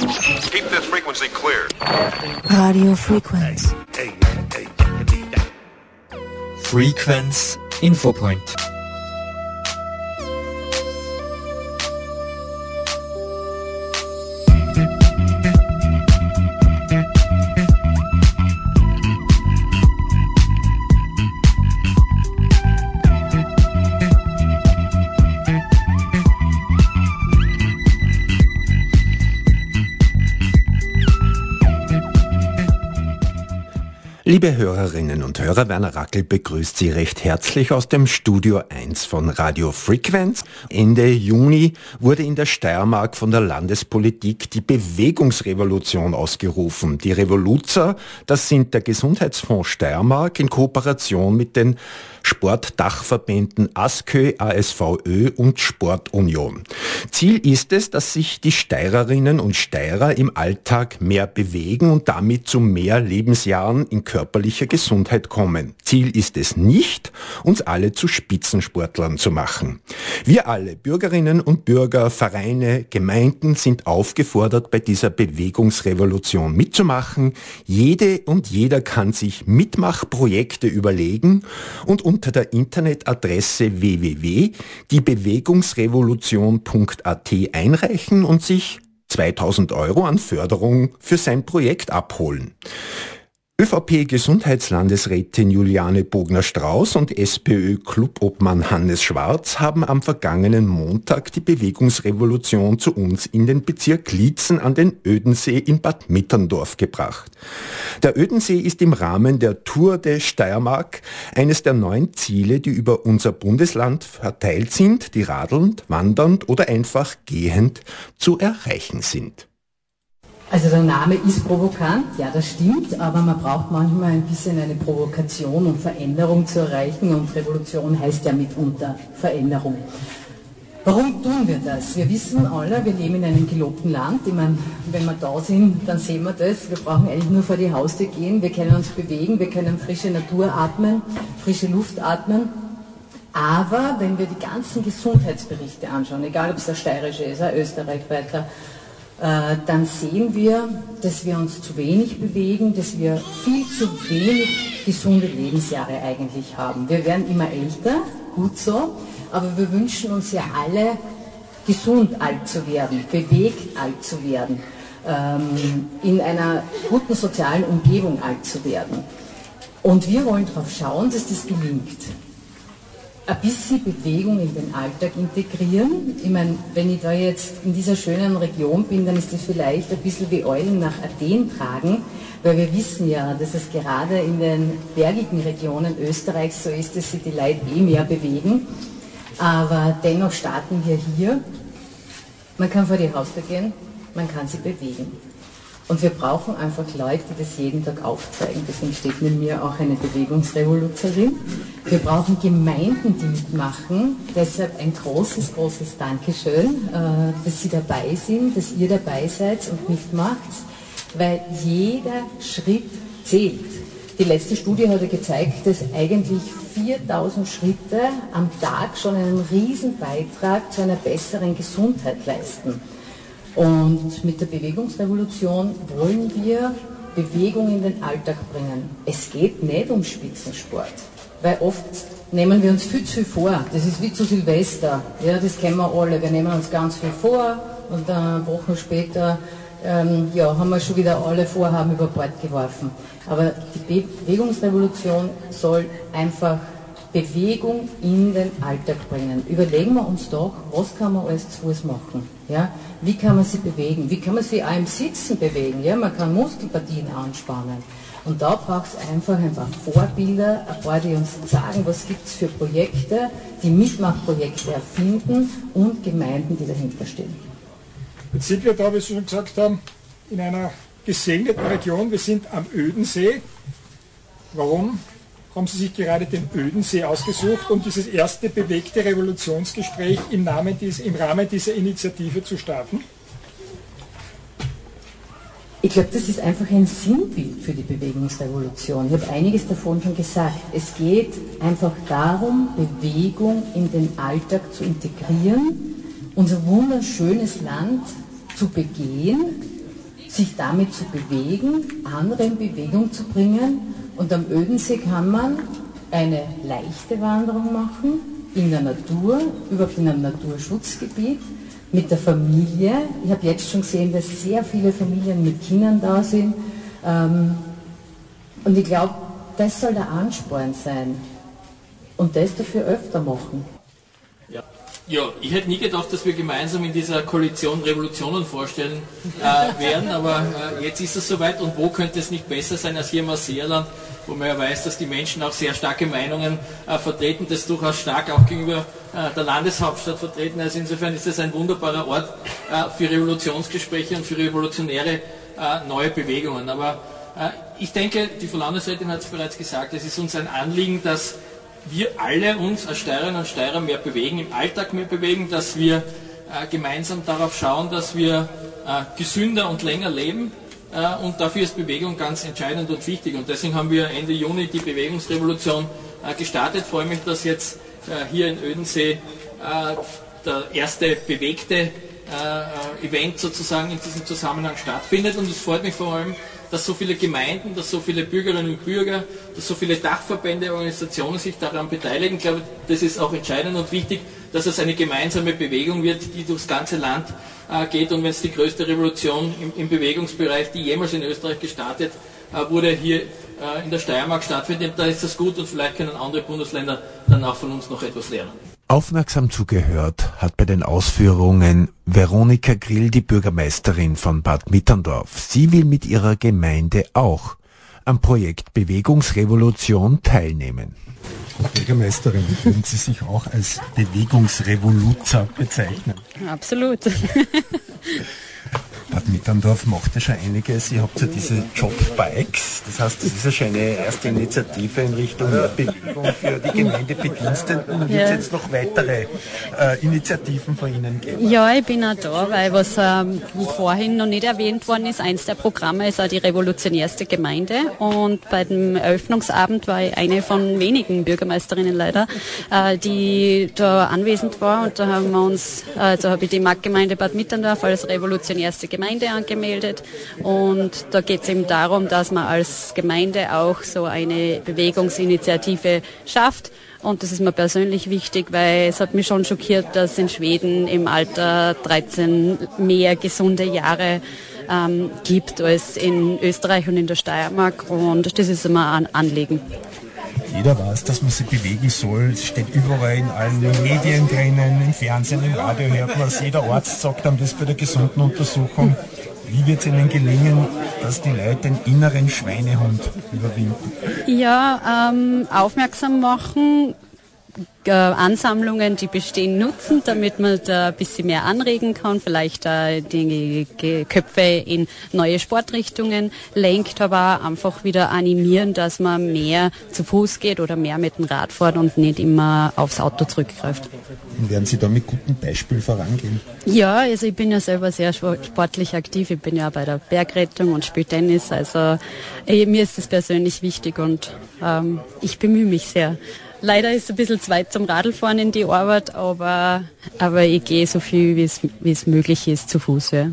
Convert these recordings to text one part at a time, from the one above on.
Keep this frequency clear. Radio Frequenz. Frequenz Infopoint. Liebe Hörerinnen und Hörer, Werner Rackel begrüßt Sie recht herzlich aus dem Studio 1 von Radio Frequenz. Ende Juni wurde in der Steiermark von der Landespolitik die Bewegungsrevolution ausgerufen. Die Revoluzer, das sind der Gesundheitsfonds Steiermark in Kooperation mit den Sportdachverbänden ASKÖ, ASVÖ und Sportunion. Ziel ist es, dass sich die Steirerinnen und Steirer im Alltag mehr bewegen und damit zu mehr Lebensjahren in körperlicher Gesundheit kommen. Ziel ist es nicht, uns alle zu Spitzensportlern zu machen. Wir alle, Bürgerinnen und Bürger, Vereine, Gemeinden sind aufgefordert, bei dieser Bewegungsrevolution mitzumachen. Jede und jeder kann sich Mitmachprojekte überlegen und unter der Internetadresse www.diebewegungsrevolution.at einreichen und sich 2000 Euro an Förderung für sein Projekt abholen. ÖVP-Gesundheitslandesrätin Juliane Bogner-Strauß und SPÖ-Clubobmann Hannes Schwarz haben am vergangenen Montag die Bewegungsrevolution zu uns in den Bezirk Lietzen an den Ödensee in Bad Mitterndorf gebracht. Der Ödensee ist im Rahmen der Tour de Steiermark eines der neun Ziele, die über unser Bundesland verteilt sind, die radelnd, wandernd oder einfach gehend zu erreichen sind. Also der Name ist provokant, ja das stimmt, aber man braucht manchmal ein bisschen eine Provokation, um Veränderung zu erreichen und Revolution heißt ja mitunter Veränderung. Warum tun wir das? Wir wissen alle, wir leben in einem gelobten Land. Ich meine, wenn wir da sind, dann sehen wir das. Wir brauchen eigentlich nur vor die Haustür gehen. Wir können uns bewegen, wir können frische Natur atmen, frische Luft atmen. Aber wenn wir die ganzen Gesundheitsberichte anschauen, egal ob es der steirische ist, ein österreichweiter, äh, dann sehen wir, dass wir uns zu wenig bewegen, dass wir viel zu wenig gesunde Lebensjahre eigentlich haben. Wir werden immer älter, gut so, aber wir wünschen uns ja alle, gesund alt zu werden, bewegt alt zu werden, ähm, in einer guten sozialen Umgebung alt zu werden. Und wir wollen darauf schauen, dass das gelingt ein bisschen Bewegung in den Alltag integrieren. Ich meine, wenn ich da jetzt in dieser schönen Region bin, dann ist das vielleicht ein bisschen wie Eulen nach Athen tragen, weil wir wissen ja, dass es gerade in den bergigen Regionen Österreichs so ist, dass sich die Leute eh mehr bewegen. Aber dennoch starten wir hier. Man kann vor die Haustür gehen, man kann sich bewegen. Und wir brauchen einfach Leute, die das jeden Tag aufzeigen. Deswegen steht neben mir auch eine Bewegungsrevoluzerin. Wir brauchen Gemeinden, die mitmachen. Deshalb ein großes, großes Dankeschön, äh, dass Sie dabei sind, dass ihr dabei seid und mitmacht, weil jeder Schritt zählt. Die letzte Studie hat ja gezeigt, dass eigentlich 4000 Schritte am Tag schon einen riesen Beitrag zu einer besseren Gesundheit leisten. Und mit der Bewegungsrevolution wollen wir Bewegung in den Alltag bringen. Es geht nicht um Spitzensport, weil oft nehmen wir uns viel zu viel vor. Das ist wie zu Silvester. Ja, das kennen wir alle. Wir nehmen uns ganz viel vor und dann Wochen später ähm, ja, haben wir schon wieder alle Vorhaben über Bord geworfen. Aber die Bewegungsrevolution soll einfach Bewegung in den Alltag bringen. Überlegen wir uns doch, was kann man alles zu Fuß machen? Ja? Wie kann man sich bewegen? Wie kann man sich auch im Sitzen bewegen? Ja? Man kann Muskelpartien anspannen. Und da braucht es einfach ein paar Vorbilder, ein paar, die uns sagen, was gibt es für Projekte, die Mitmachprojekte erfinden und Gemeinden, die dahinter stehen. Jetzt sind wir da, wie Sie schon gesagt haben, in einer gesegneten Region. Wir sind am Ödensee. Warum? Haben Sie sich gerade den Ödensee ausgesucht, um dieses erste bewegte Revolutionsgespräch im, Namen dies, im Rahmen dieser Initiative zu starten? Ich glaube, das ist einfach ein Sinnbild für die Bewegungsrevolution. Ich habe einiges davon schon gesagt. Es geht einfach darum, Bewegung in den Alltag zu integrieren, unser wunderschönes Land zu begehen sich damit zu bewegen, andere in Bewegung zu bringen. Und am Ödensee kann man eine leichte Wanderung machen, in der Natur, überhaupt in einem Naturschutzgebiet, mit der Familie. Ich habe jetzt schon gesehen, dass sehr viele Familien mit Kindern da sind. Ähm, und ich glaube, das soll der Ansporn sein. Und das dafür öfter machen. Ja. Ich hätte nie gedacht, dass wir gemeinsam in dieser Koalition Revolutionen vorstellen äh, werden, aber äh, jetzt ist es soweit und wo könnte es nicht besser sein als hier im Seerland, wo man ja weiß, dass die Menschen auch sehr starke Meinungen äh, vertreten, das durchaus stark auch gegenüber äh, der Landeshauptstadt vertreten. Also insofern ist es ein wunderbarer Ort äh, für Revolutionsgespräche und für revolutionäre äh, neue Bewegungen. Aber ich denke, die Frau Landesrätin hat es bereits gesagt, es ist uns ein Anliegen, dass wir alle uns als Steirerinnen und Steirer mehr bewegen, im Alltag mehr bewegen, dass wir äh, gemeinsam darauf schauen, dass wir äh, gesünder und länger leben. Äh, und dafür ist Bewegung ganz entscheidend und wichtig. Und deswegen haben wir Ende Juni die Bewegungsrevolution äh, gestartet. Ich freue mich, dass jetzt äh, hier in Ödensee äh, der erste bewegte Event sozusagen in diesem Zusammenhang stattfindet. Und es freut mich vor allem, dass so viele Gemeinden, dass so viele Bürgerinnen und Bürger, dass so viele Dachverbände, Organisationen sich daran beteiligen. Ich glaube, das ist auch entscheidend und wichtig, dass es eine gemeinsame Bewegung wird, die durchs ganze Land äh, geht. Und wenn es die größte Revolution im, im, Bewegungsbereich, die jemals in Österreich gestartet äh, wurde, hier äh, in der Steiermark stattfindet, da ist das gut und vielleicht können andere Bundesländer dann auch von uns noch etwas lernen. Aufmerksam zugehört hat bei den Ausführungen Veronika Grill, die Bürgermeisterin von Bad Mitterndorf. Sie will mit ihrer Gemeinde auch am Projekt Bewegungsrevolution teilnehmen. Frau Bürgermeisterin, würden Sie sich auch als Bewegungsrevoluzer bezeichnen? Absolut. Bad Mitterndorf macht ja schon einiges. Ihr habt ja diese Jobbikes. Das heißt, das ist ja schon eine erste Initiative in Richtung mehr Bewegung für die Gemeindebediensteten. Wird es jetzt noch weitere äh, Initiativen von Ihnen geben? Ja, ich bin auch da, weil was ähm, vorhin noch nicht erwähnt worden ist, eins der Programme ist auch die revolutionärste Gemeinde. Und bei dem Eröffnungsabend war ich eine von wenigen Bürgermeisterinnen leider, äh, die da anwesend war. Und da haben wir uns, also habe ich die Marktgemeinde Bad Mitterndorf als revolutionärste Gemeinde angemeldet und da geht es eben darum, dass man als Gemeinde auch so eine Bewegungsinitiative schafft. Und das ist mir persönlich wichtig, weil es hat mich schon schockiert, dass in Schweden im Alter 13 mehr gesunde Jahre ähm, gibt als in Österreich und in der Steiermark. Und das ist immer ein Anliegen jeder weiß, dass man sich bewegen soll. Es steht überall in allen Medien drinnen, im Fernsehen, im Radio hört man es. Jeder Arzt sagt einem das bei der gesunden Untersuchung. Wie wird es Ihnen gelingen, dass die Leute den inneren Schweinehund überwinden? Ja, ähm, aufmerksam machen, äh, Ansammlungen, die bestehen, nutzen, damit man da ein bisschen mehr anregen kann, vielleicht äh, die Köpfe in neue Sportrichtungen lenkt, aber einfach wieder animieren, dass man mehr zu Fuß geht oder mehr mit dem Rad fährt und nicht immer aufs Auto zurückgreift. Und werden Sie da mit gutem Beispiel vorangehen? Ja, also ich bin ja selber sehr sportlich aktiv. Ich bin ja bei der Bergrettung und spiele Tennis. Also äh, mir ist das persönlich wichtig und ähm, ich bemühe mich sehr. Leider ist es ein bisschen zu weit zum Radlfahren in die Arbeit, aber, aber ich gehe so viel, wie es möglich ist, zu Fuß. Ja.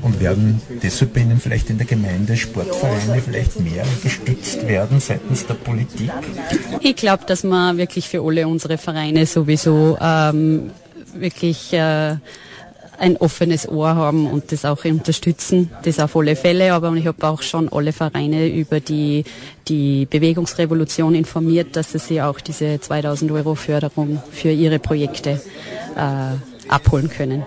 Und werden deshalb bei Ihnen vielleicht in der Gemeinde Sportvereine vielleicht mehr gestützt werden seitens der Politik? Ich glaube, dass wir wirklich für alle unsere Vereine sowieso ähm, wirklich äh, ein offenes Ohr haben und das auch unterstützen, das auf alle Fälle. Aber ich habe auch schon alle Vereine über die, die Bewegungsrevolution informiert, dass sie auch diese 2000 Euro Förderung für ihre Projekte äh, abholen können.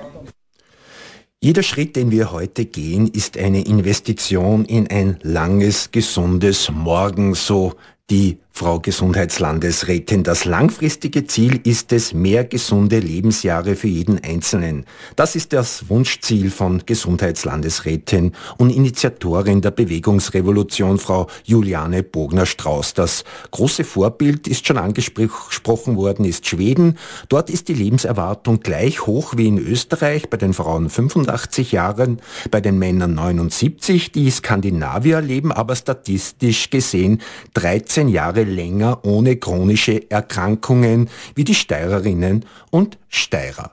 Jeder Schritt, den wir heute gehen, ist eine Investition in ein langes, gesundes Morgen, so die Frau Gesundheitslandesrätin, das langfristige Ziel ist es, mehr gesunde Lebensjahre für jeden Einzelnen. Das ist das Wunschziel von Gesundheitslandesrätin und Initiatorin der Bewegungsrevolution, Frau Juliane Bogner-Strauß. Das große Vorbild ist schon angesprochen worden, ist Schweden. Dort ist die Lebenserwartung gleich hoch wie in Österreich, bei den Frauen 85 Jahren, bei den Männern 79. Die Skandinavier leben aber statistisch gesehen 13 Jahre länger ohne chronische Erkrankungen wie die Steirerinnen und Steirer.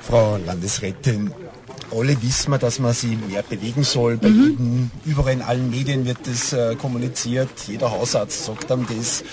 Frau Landesrätin, alle wissen wir, dass man sich mehr bewegen soll. Bei mhm. jedem, überall in allen Medien wird das äh, kommuniziert. Jeder Hausarzt sagt einem das.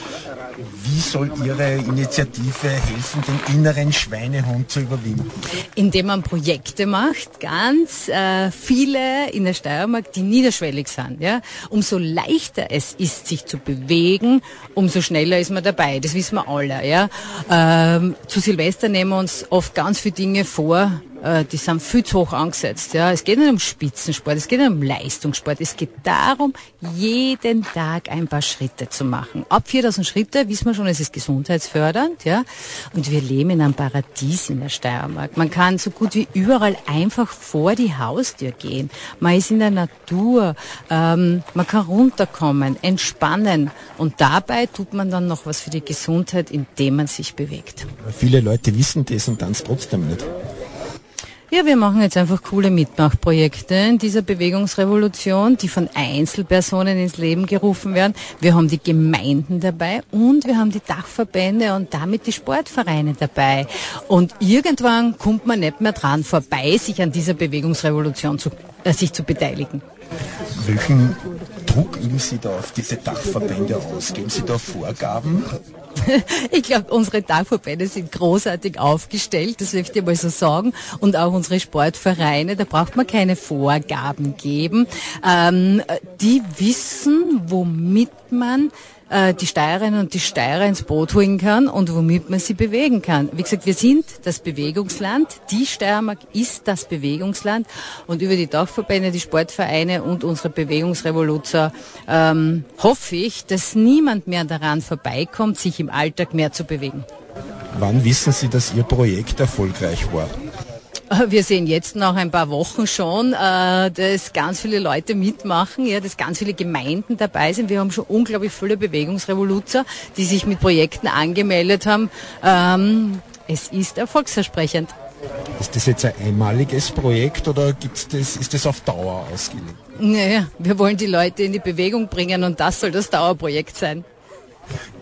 Wie soll Ihre Initiative helfen, den inneren Schweinehund zu überwinden? Indem man Projekte macht, ganz äh, viele in der Steiermark, die niederschwellig sind. Ja? Umso leichter es ist, sich zu bewegen, umso schneller ist man dabei. Das wissen wir alle. Ja? Ähm, zu Silvester nehmen wir uns oft ganz viele Dinge vor, äh, die sind viel zu hoch angesetzt. Ja. Es geht nicht um Spitzensport, es geht nicht um Leistungssport. Es geht darum, jeden Tag ein paar Schritte zu machen. Ab 4000 Schritte wissen wir schon, es ist gesundheitsfördernd. Ja. Und wir leben in einem Paradies in der Steiermark. Man kann so gut wie überall einfach vor die Haustür gehen. Man ist in der Natur, ähm, man kann runterkommen, entspannen. Und dabei tut man dann noch was für die Gesundheit, indem man sich bewegt. Viele Leute wissen das und dann es trotzdem nicht. Ja, wir machen jetzt einfach coole Mitmachprojekte in dieser Bewegungsrevolution, die von Einzelpersonen ins Leben gerufen werden. Wir haben die Gemeinden dabei und wir haben die Dachverbände und damit die Sportvereine dabei. Und irgendwann kommt man nicht mehr dran vorbei, sich an dieser Bewegungsrevolution zu, äh, sich zu beteiligen. Welchen Druck üben Sie da auf diese Dachverbände aus? Geben Sie da Vorgaben? ich glaube, unsere Dachverbände sind großartig aufgestellt, das möchte ich mal so sagen. Und auch unsere Sportvereine, da braucht man keine Vorgaben geben. Ähm, die wissen, womit man äh, die Steirerinnen und die Steirer ins Boot holen kann und womit man sie bewegen kann. Wie gesagt, wir sind das Bewegungsland. Die Steiermark ist das Bewegungsland und über die Dachverbände, die Sportvereine und unsere Bewegungsrevoluzer ähm, hoffe ich, dass niemand mehr daran vorbeikommt, sich im Alltag mehr zu bewegen. Wann wissen Sie, dass Ihr Projekt erfolgreich war? Wir sehen jetzt nach ein paar Wochen schon, äh, dass ganz viele Leute mitmachen, ja, dass ganz viele Gemeinden dabei sind. Wir haben schon unglaublich viele Bewegungsrevoluzer, die sich mit Projekten angemeldet haben. Ähm, es ist erfolgsversprechend. Ist das jetzt ein einmaliges Projekt oder gibt's das, ist das auf Dauer ausgelegt? Naja, wir wollen die Leute in die Bewegung bringen und das soll das Dauerprojekt sein.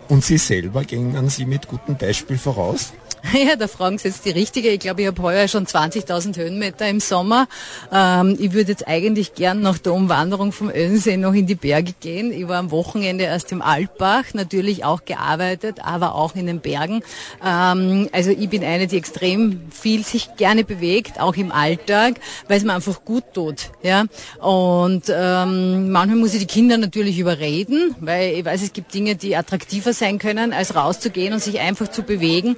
Und Sie selber gehen Sie mit gutem Beispiel voraus? Ja, da fragen Sie jetzt die Richtige. Ich glaube, ich habe heuer schon 20.000 Höhenmeter im Sommer. Ähm, ich würde jetzt eigentlich gern nach der Umwanderung vom Önsee noch in die Berge gehen. Ich war am Wochenende erst im Altbach, natürlich auch gearbeitet, aber auch in den Bergen. Ähm, also ich bin eine, die extrem viel sich gerne bewegt, auch im Alltag, weil es mir einfach gut tut. Ja? Und ähm, manchmal muss ich die Kinder natürlich überreden, weil ich weiß, es gibt Dinge, die attraktiver sein können, als rauszugehen und sich einfach zu bewegen.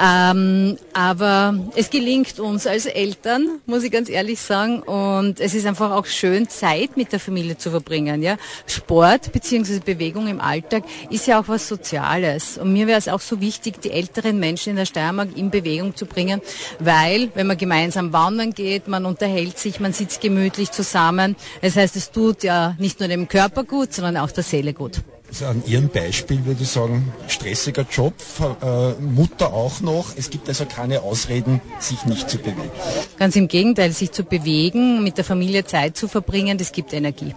Ähm, aber es gelingt uns als Eltern, muss ich ganz ehrlich sagen. Und es ist einfach auch schön, Zeit mit der Familie zu verbringen. Ja? Sport bzw. Bewegung im Alltag ist ja auch was Soziales. Und mir wäre es auch so wichtig, die älteren Menschen in der Steiermark in Bewegung zu bringen, weil wenn man gemeinsam wandern geht, man unterhält sich, man sitzt gemütlich zusammen. Das heißt, es tut ja nicht nur dem Körper gut, sondern auch der Seele gut. An Ihrem Beispiel würde ich sagen, stressiger Job, äh, Mutter auch noch. Es gibt also keine Ausreden, sich nicht zu bewegen. Ganz im Gegenteil, sich zu bewegen, mit der Familie Zeit zu verbringen, das gibt Energie.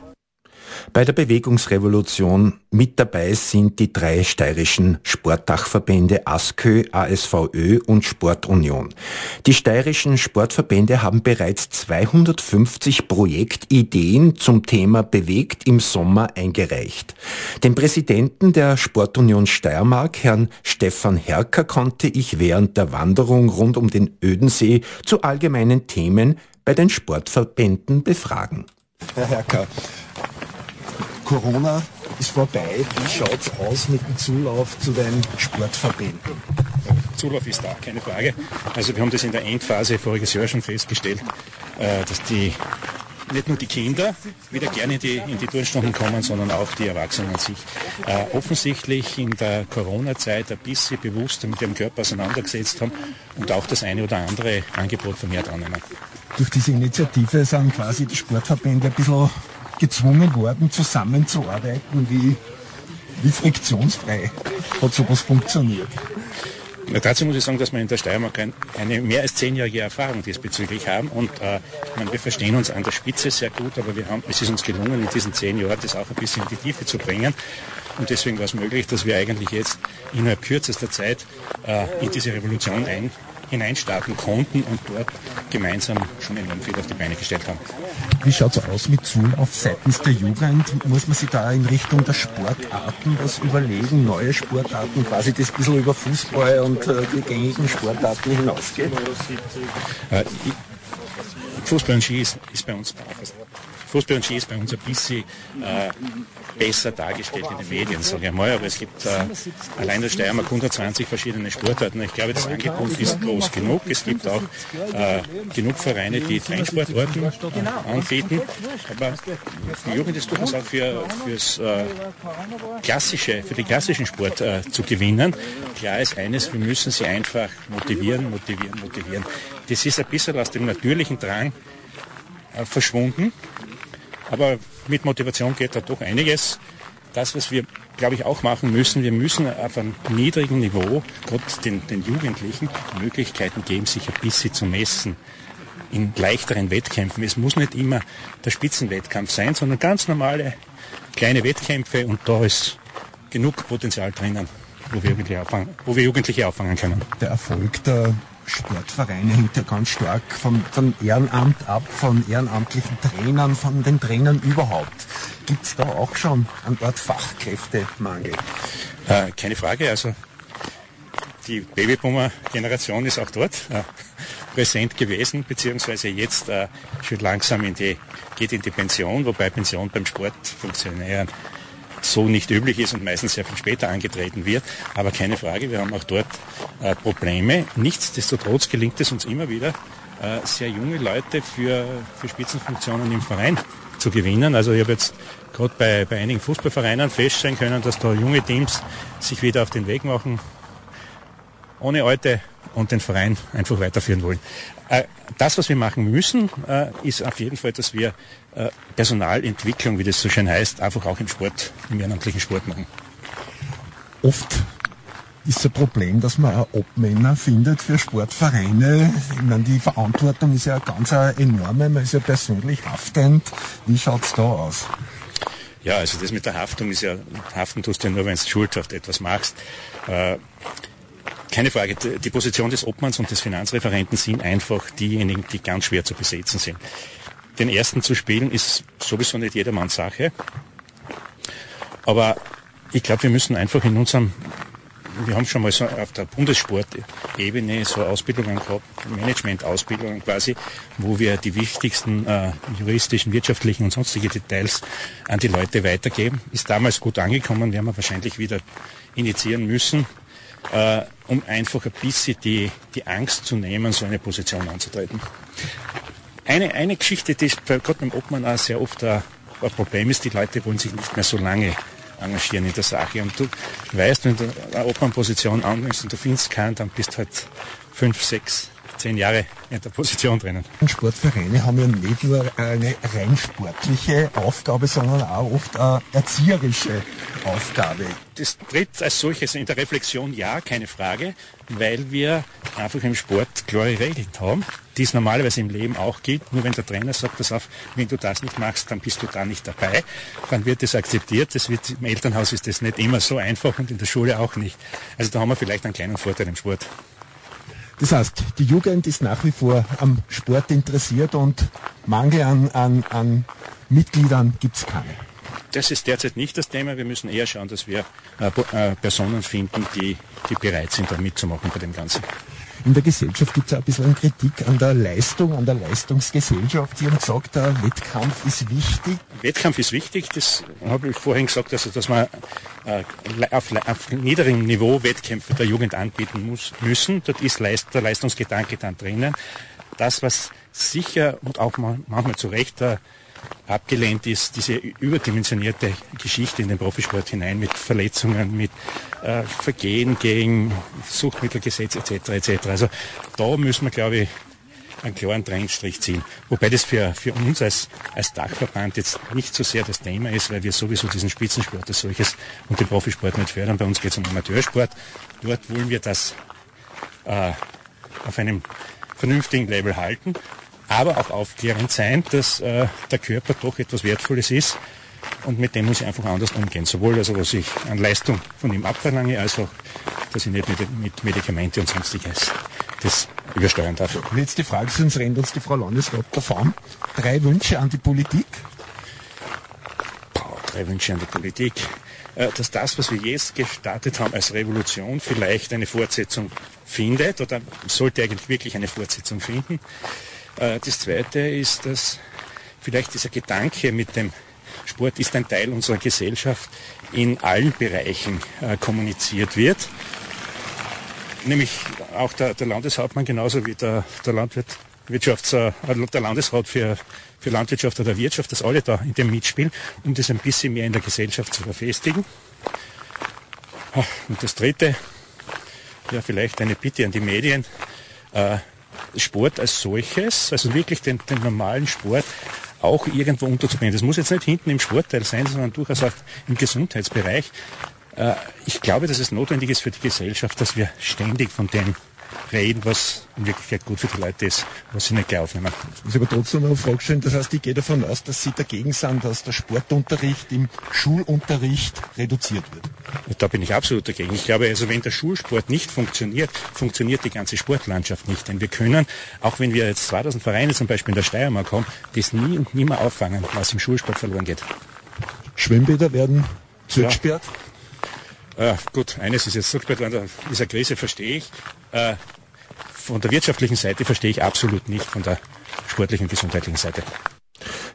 Bei der Bewegungsrevolution mit dabei sind die drei steirischen Sportdachverbände ASKÖ, ASVÖ und Sportunion. Die steirischen Sportverbände haben bereits 250 Projektideen zum Thema Bewegt im Sommer eingereicht. Den Präsidenten der Sportunion Steiermark, Herrn Stefan Herker, konnte ich während der Wanderung rund um den Ödensee zu allgemeinen Themen bei den Sportverbänden befragen. Herr Herker, Corona ist vorbei. Wie schaut es aus mit dem Zulauf zu den Sportverbänden? Zulauf ist da, keine Frage. Also wir haben das in der Endphase voriges Jahr schon festgestellt, äh, dass die nicht nur die Kinder wieder gerne in die, in die Turnstunden kommen, sondern auch die Erwachsenen an sich. Äh, offensichtlich in der Corona-Zeit ein bisschen bewusster mit ihrem Körper auseinandergesetzt haben und auch das eine oder andere Angebot vermehrt annehmen. Durch diese Initiative sind quasi die Sportverbände ein bisschen gezwungen worden, zusammenzuarbeiten? Wie, wie friktionsfrei hat sowas funktioniert? Na, dazu muss ich sagen, dass wir in der Steiermark eine mehr als zehnjährige Erfahrung diesbezüglich haben und äh, meine, wir verstehen uns an der Spitze sehr gut, aber wir haben, es ist uns gelungen, in diesen zehn Jahren das auch ein bisschen in die Tiefe zu bringen. Und deswegen war es möglich, dass wir eigentlich jetzt innerhalb kürzester Zeit äh, in diese Revolution ein, hineinstarten konnten und dort gemeinsam schon enorm viel auf die Beine gestellt haben. Wie schaut es aus mit Zulauf seitens der Jugend? Muss man sich da in Richtung der Sportarten was überlegen, neue Sportarten, quasi das ein bisschen über Fußball und äh, die gängigen Sportarten hinausgeht? Äh, Fußball und Ski ist, ist bei uns Fußball und Ski ist bei uns ein bisschen äh, besser dargestellt in den Medien, sage ich mal. Aber es gibt äh, allein der Steiermark 120 verschiedene Sportarten. Ich glaube, das Angebot ist groß genug. Es gibt auch äh, genug Vereine, die Trendsportarten anbieten. Aber die Jugend ist durchaus auch für fürs, äh, klassische, für den klassischen Sport äh, zu gewinnen. Klar ist eines, wir müssen sie einfach motivieren, motivieren, motivieren. Das ist ein bisschen aus dem natürlichen Drang äh, verschwunden. Aber mit Motivation geht da doch einiges. Das, was wir, glaube ich, auch machen müssen, wir müssen auf einem niedrigen Niveau Gott den, den Jugendlichen Möglichkeiten geben, sich ein bisschen zu messen in leichteren Wettkämpfen. Es muss nicht immer der Spitzenwettkampf sein, sondern ganz normale kleine Wettkämpfe und da ist genug Potenzial drinnen, wo wir, Jugendliche auffangen, wo wir Jugendliche auffangen können. Der Erfolg der Sportvereine hängt ja ganz stark vom, von Ehrenamt ab, von ehrenamtlichen Trainern, von den Trainern überhaupt. Gibt es da auch schon einen Art Fachkräftemangel? Äh, keine Frage, also die Babyboomer-Generation ist auch dort äh, präsent gewesen, beziehungsweise jetzt äh, schon langsam in die, geht in die Pension, wobei Pension beim Sportfunktionären so nicht üblich ist und meistens sehr viel später angetreten wird. Aber keine Frage, wir haben auch dort äh, Probleme. Nichtsdestotrotz gelingt es uns immer wieder, äh, sehr junge Leute für, für Spitzenfunktionen im Verein zu gewinnen. Also ich habe jetzt gerade bei, bei einigen Fußballvereinen feststellen können, dass da junge Teams sich wieder auf den Weg machen, ohne Alte und den Verein einfach weiterführen wollen. Äh, das, was wir machen müssen, äh, ist auf jeden Fall, dass wir äh, Personalentwicklung, wie das so schön heißt, einfach auch im Sport, im ehrenamtlichen Sport machen. Oft ist ein Problem, dass man auch Obmänner findet für Sportvereine. Ich meine, die Verantwortung ist ja ganz enorme, man ist ja persönlich haftend. Wie schaut es da aus? Ja, also das mit der Haftung ist ja, haften tust du ja nur, wenn du schuldhaft etwas machst. Äh, keine Frage, die Position des Obmanns und des Finanzreferenten sind einfach diejenigen, die ganz schwer zu besetzen sind. Den ersten zu spielen ist sowieso nicht jedermanns Sache. Aber ich glaube, wir müssen einfach in unserem, wir haben schon mal so auf der Bundessportebene so Ausbildungen gehabt, Management-Ausbildungen quasi, wo wir die wichtigsten äh, juristischen, wirtschaftlichen und sonstige Details an die Leute weitergeben. Ist damals gut angekommen, werden wir wahrscheinlich wieder initiieren müssen äh, um einfach ein bisschen die, die Angst zu nehmen, so eine Position anzutreten. Eine, eine Geschichte, die gerade beim Obmann auch sehr oft ein, ein Problem ist, die Leute wollen sich nicht mehr so lange engagieren in der Sache. Und du weißt, wenn du eine Obmannposition annimmst und du findest keinen, dann bist du halt fünf, sechs, zehn Jahre in der Position drinnen. Sportvereine haben ja nicht nur eine rein sportliche Aufgabe, sondern auch oft eine erzieherische Aufgabe. Das tritt als solches in der Reflexion ja, keine Frage, weil wir einfach im Sport klare Regeln haben, die es normalerweise im Leben auch gibt. Nur wenn der Trainer sagt, pass auf, wenn du das nicht machst, dann bist du da nicht dabei, dann wird das akzeptiert. Das wird, Im Elternhaus ist das nicht immer so einfach und in der Schule auch nicht. Also da haben wir vielleicht einen kleinen Vorteil im Sport. Das heißt, die Jugend ist nach wie vor am Sport interessiert und Mangel an, an, an Mitgliedern gibt es keine. Das ist derzeit nicht das Thema. Wir müssen eher schauen, dass wir äh, äh, Personen finden, die, die bereit sind, da mitzumachen bei dem Ganzen. In der Gesellschaft gibt es auch ein bisschen Kritik an der Leistung, an der Leistungsgesellschaft. Sie haben gesagt, der Wettkampf ist wichtig. Wettkampf ist wichtig, das habe ich vorhin gesagt, also, dass wir äh, auf, auf niederem Niveau Wettkämpfe der Jugend anbieten muss, müssen. Dort ist der Leistungsgedanke dann drinnen. Das, was sicher und auch manchmal zu Recht äh, abgelehnt ist, diese überdimensionierte Geschichte in den Profisport hinein mit Verletzungen, mit äh, Vergehen gegen Suchtmittelgesetz etc. etc. Also da müssen wir, glaube ich, einen klaren Trennstrich ziehen. Wobei das für, für uns als, als Dachverband jetzt nicht so sehr das Thema ist, weil wir sowieso diesen Spitzensport als solches und den Profisport nicht fördern. Bei uns geht es um Amateursport. Dort wollen wir das äh, auf einem vernünftigen Level halten aber auch aufklärend sein, dass äh, der Körper doch etwas Wertvolles ist und mit dem muss ich einfach anders umgehen. Sowohl also, was ich an Leistung von ihm abverlange, als auch, dass ich nicht mit, mit Medikamente und sonstiges das übersteuern darf. Und jetzt die Frage, sonst rennt uns die Frau Landesrat davon. Drei Wünsche an die Politik? Boah, drei Wünsche an die Politik. Äh, dass das, was wir jetzt gestartet haben als Revolution, vielleicht eine Fortsetzung findet oder sollte eigentlich wirklich eine Fortsetzung finden. Äh, das Zweite ist, dass vielleicht dieser Gedanke mit dem Sport ist ein Teil unserer Gesellschaft in allen Bereichen äh, kommuniziert wird. Nämlich auch der, der Landeshauptmann genauso wie der, der Landwirt, Wirtschafts-, äh, der Landesrat für, für Landwirtschaft oder Wirtschaft, dass alle da in dem mitspielen, um das ein bisschen mehr in der Gesellschaft zu verfestigen. Ah, und das Dritte, ja vielleicht eine Bitte an die Medien, Sport als solches, also wirklich den, den normalen Sport auch irgendwo unterzubringen. Das muss jetzt nicht hinten im Sportteil sein, sondern durchaus auch im Gesundheitsbereich. Äh, ich glaube, dass es notwendig ist für die Gesellschaft, dass wir ständig von dem reden, was in Wirklichkeit gut für die Leute ist, was sie nicht gleich aufnehmen. Ich muss aber trotzdem noch eine Frage stellen. Das heißt, ich gehe davon aus, dass Sie dagegen sind, dass der Sportunterricht im Schulunterricht reduziert wird. Da bin ich absolut dagegen. Ich glaube, also wenn der Schulsport nicht funktioniert, funktioniert die ganze Sportlandschaft nicht. Denn wir können, auch wenn wir jetzt 2000 Vereine zum Beispiel in der Steiermark haben, das nie und nimmer auffangen, was im Schulsport verloren geht. Schwimmbäder werden zugesperrt? Ja. Äh, gut, eines ist jetzt zugesperrt worden, dieser Krise verstehe ich. Äh, von der wirtschaftlichen Seite verstehe ich absolut nicht, von der sportlichen, gesundheitlichen Seite.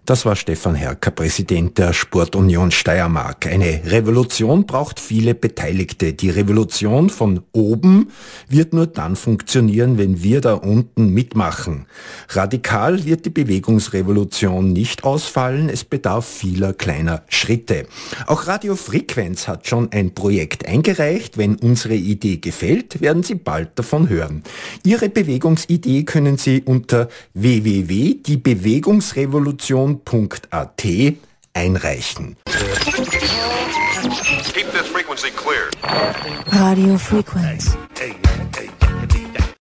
Das war Stefan Herker, Präsident der Sportunion Steiermark. Eine Revolution braucht viele Beteiligte. Die Revolution von oben wird nur dann funktionieren, wenn wir da unten mitmachen. Radikal wird die Bewegungsrevolution nicht ausfallen. Es bedarf vieler kleiner Schritte. Auch Radio Frequenz hat schon ein Projekt eingereicht. Wenn unsere Idee gefällt, werden Sie bald davon hören. Ihre Bewegungsidee können Sie unter www.diebewegungsrevolution Redaktion.at einreichen. Keep this frequency clear. Radio Frequenz.